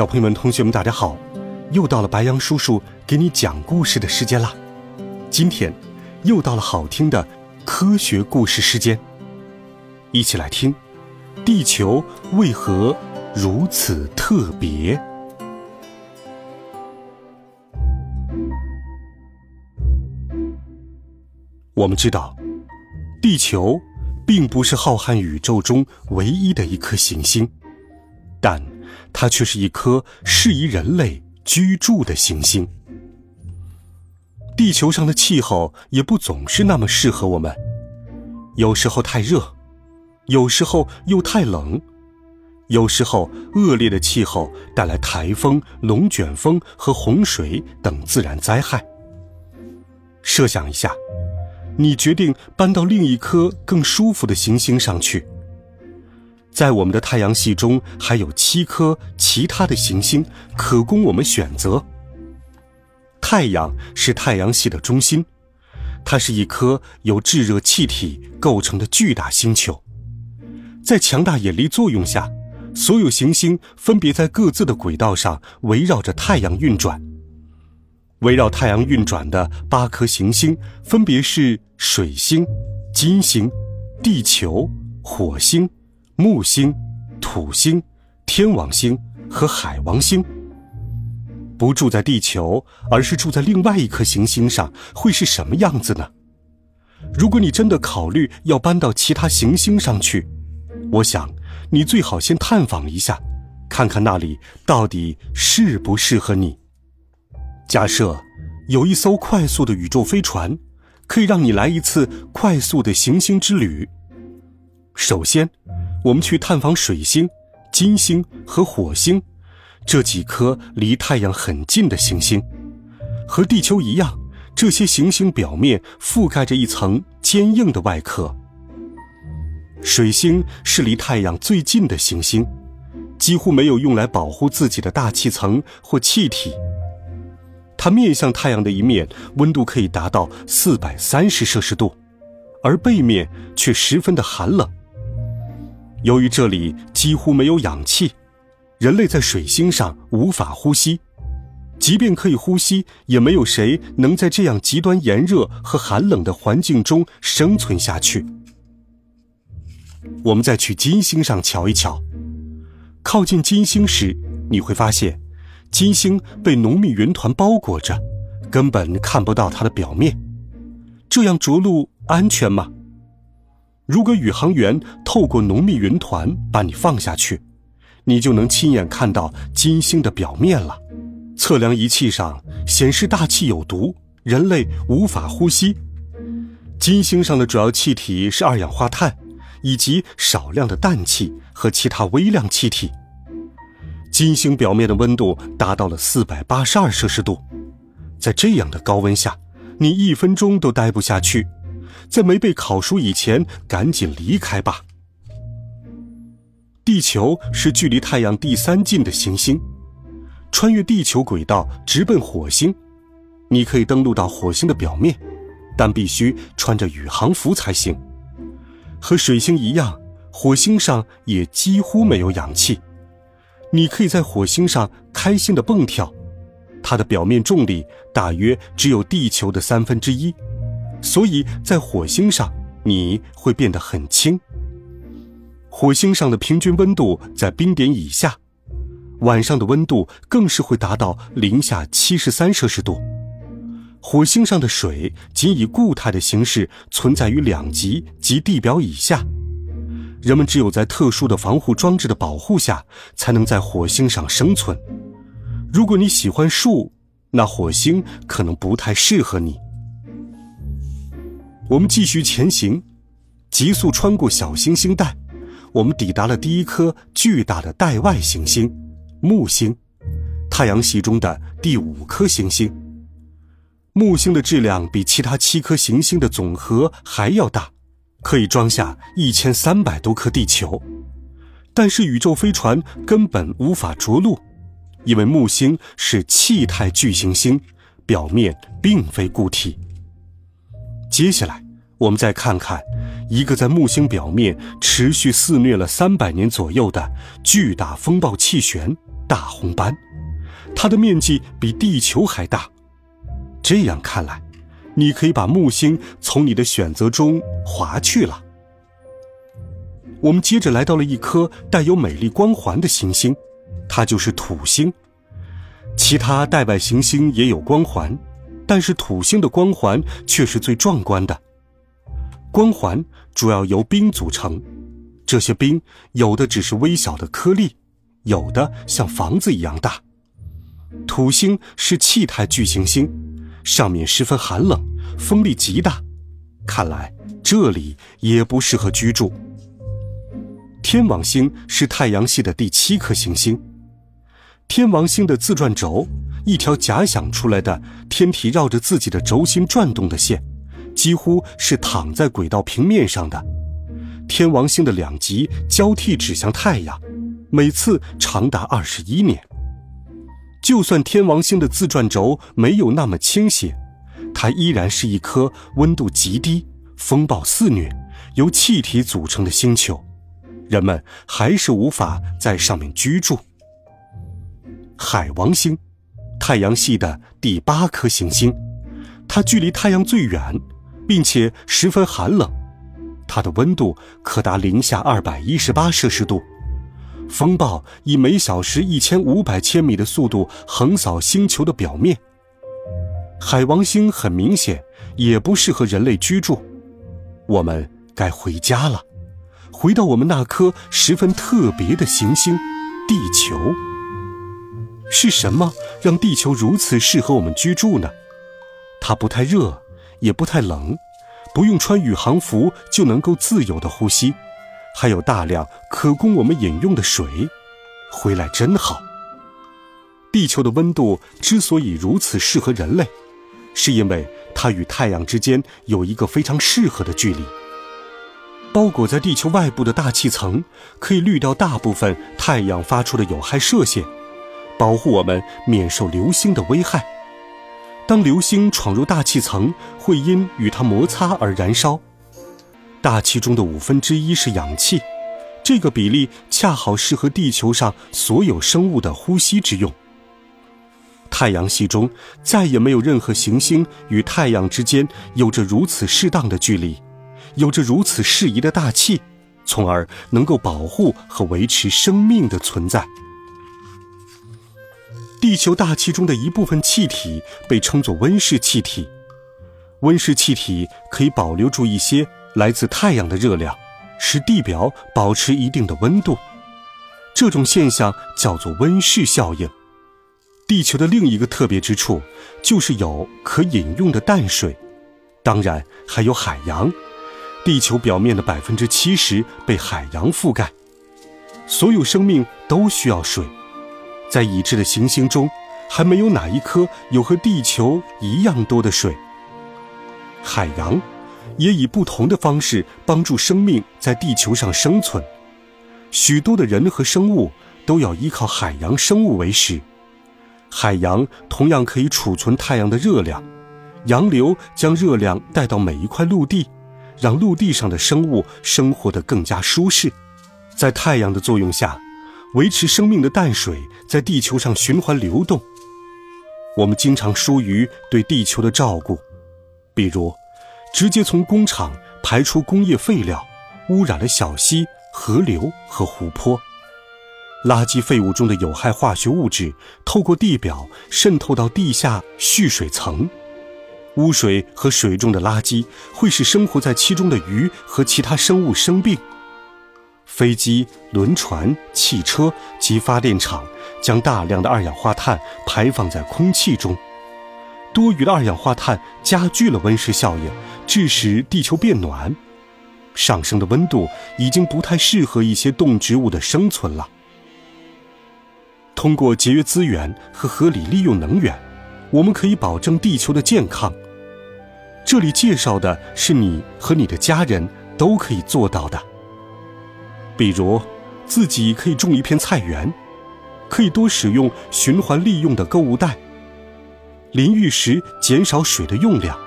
小朋友们、同学们，大家好！又到了白羊叔叔给你讲故事的时间啦。今天又到了好听的科学故事时间，一起来听：地球为何如此特别？我们知道，地球并不是浩瀚宇宙中唯一的一颗行星，但。它却是一颗适宜人类居住的行星。地球上的气候也不总是那么适合我们，有时候太热，有时候又太冷，有时候恶劣的气候带来台风、龙卷风和洪水等自然灾害。设想一下，你决定搬到另一颗更舒服的行星上去。在我们的太阳系中，还有七颗其他的行星可供我们选择。太阳是太阳系的中心，它是一颗由炙热气体构成的巨大星球。在强大引力作用下，所有行星分别在各自的轨道上围绕着太阳运转。围绕太阳运转的八颗行星分别是水星、金星、地球、火星。木星、土星、天王星和海王星。不住在地球，而是住在另外一颗行星上，会是什么样子呢？如果你真的考虑要搬到其他行星上去，我想你最好先探访一下，看看那里到底适不适合你。假设有一艘快速的宇宙飞船，可以让你来一次快速的行星之旅。首先。我们去探访水星、金星和火星，这几颗离太阳很近的行星。和地球一样，这些行星表面覆盖着一层坚硬的外壳。水星是离太阳最近的行星，几乎没有用来保护自己的大气层或气体。它面向太阳的一面温度可以达到四百三十摄氏度，而背面却十分的寒冷。由于这里几乎没有氧气，人类在水星上无法呼吸。即便可以呼吸，也没有谁能在这样极端炎热和寒冷的环境中生存下去。我们再去金星上瞧一瞧。靠近金星时，你会发现，金星被浓密云团包裹着，根本看不到它的表面。这样着陆安全吗？如果宇航员透过浓密云团把你放下去，你就能亲眼看到金星的表面了。测量仪器上显示大气有毒，人类无法呼吸。金星上的主要气体是二氧化碳，以及少量的氮气和其他微量气体。金星表面的温度达到了四百八十二摄氏度，在这样的高温下，你一分钟都待不下去。在没被烤熟以前，赶紧离开吧。地球是距离太阳第三近的行星，穿越地球轨道直奔火星，你可以登陆到火星的表面，但必须穿着宇航服才行。和水星一样，火星上也几乎没有氧气。你可以在火星上开心的蹦跳，它的表面重力大约只有地球的三分之一。所以在火星上，你会变得很轻。火星上的平均温度在冰点以下，晚上的温度更是会达到零下七十三摄氏度。火星上的水仅以固态的形式存在于两极及地表以下，人们只有在特殊的防护装置的保护下，才能在火星上生存。如果你喜欢树，那火星可能不太适合你。我们继续前行，急速穿过小行星带，我们抵达了第一颗巨大的带外行星——木星。太阳系中的第五颗行星。木星的质量比其他七颗行星的总和还要大，可以装下一千三百多颗地球。但是宇宙飞船根本无法着陆，因为木星是气态巨行星，表面并非固体。接下来，我们再看看一个在木星表面持续肆虐了三百年左右的巨大风暴气旋——大红斑，它的面积比地球还大。这样看来，你可以把木星从你的选择中划去了。我们接着来到了一颗带有美丽光环的行星，它就是土星。其他带外行星也有光环，但是土星的光环却是最壮观的。光环主要由冰组成，这些冰有的只是微小的颗粒，有的像房子一样大。土星是气态巨行星，上面十分寒冷，风力极大，看来这里也不适合居住。天王星是太阳系的第七颗行星。天王星的自转轴，一条假想出来的天体绕着自己的轴心转动的线，几乎是躺在轨道平面上的。天王星的两极交替指向太阳，每次长达二十一年。就算天王星的自转轴没有那么倾斜，它依然是一颗温度极低、风暴肆虐、由气体组成的星球。人们还是无法在上面居住。海王星，太阳系的第八颗行星，它距离太阳最远，并且十分寒冷，它的温度可达零下二百一十八摄氏度。风暴以每小时一千五百千米的速度横扫星球的表面。海王星很明显也不适合人类居住，我们该回家了。回到我们那颗十分特别的行星——地球。是什么让地球如此适合我们居住呢？它不太热，也不太冷，不用穿宇航服就能够自由的呼吸，还有大量可供我们饮用的水。回来真好。地球的温度之所以如此适合人类，是因为它与太阳之间有一个非常适合的距离。包裹在地球外部的大气层可以滤掉大部分太阳发出的有害射线，保护我们免受流星的危害。当流星闯入大气层，会因与它摩擦而燃烧。大气中的五分之一是氧气，这个比例恰好适合地球上所有生物的呼吸之用。太阳系中再也没有任何行星与太阳之间有着如此适当的距离。有着如此适宜的大气，从而能够保护和维持生命的存在。地球大气中的一部分气体被称作温室气体，温室气体可以保留住一些来自太阳的热量，使地表保持一定的温度。这种现象叫做温室效应。地球的另一个特别之处就是有可饮用的淡水，当然还有海洋。地球表面的百分之七十被海洋覆盖，所有生命都需要水。在已知的行星中，还没有哪一颗有和地球一样多的水。海洋也以不同的方式帮助生命在地球上生存。许多的人和生物都要依靠海洋生物为食。海洋同样可以储存太阳的热量，洋流将热量带到每一块陆地。让陆地上的生物生活得更加舒适，在太阳的作用下，维持生命的淡水在地球上循环流动。我们经常疏于对地球的照顾，比如直接从工厂排出工业废料，污染了小溪、河流和湖泊；垃圾废物中的有害化学物质透过地表渗透到地下蓄水层。污水和水中的垃圾会使生活在其中的鱼和其他生物生病。飞机、轮船、汽车及发电厂将大量的二氧化碳排放在空气中，多余的二氧化碳加剧了温室效应，致使地球变暖。上升的温度已经不太适合一些动植物的生存了。通过节约资源和合理利用能源，我们可以保证地球的健康。这里介绍的是你和你的家人都可以做到的。比如，自己可以种一片菜园，可以多使用循环利用的购物袋。淋浴时减少水的用量。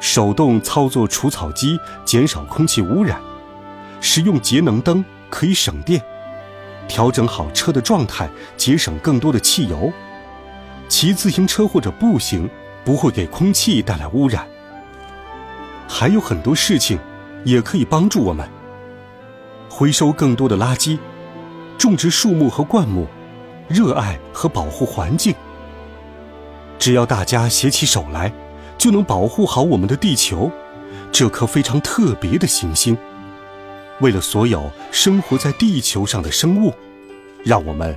手动操作除草机，减少空气污染。使用节能灯可以省电。调整好车的状态，节省更多的汽油。骑自行车或者步行不会给空气带来污染。还有很多事情也可以帮助我们。回收更多的垃圾，种植树木和灌木，热爱和保护环境。只要大家携起手来，就能保护好我们的地球，这颗非常特别的行星。为了所有生活在地球上的生物，让我们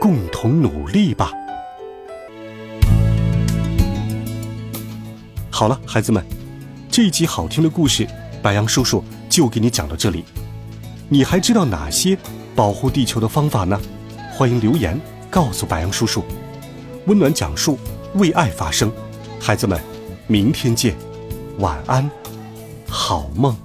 共同努力吧。好了，孩子们，这一集好听的故事，白杨叔叔就给你讲到这里。你还知道哪些保护地球的方法呢？欢迎留言告诉白杨叔叔。温暖讲述，为爱发声。孩子们，明天见，晚安，好梦。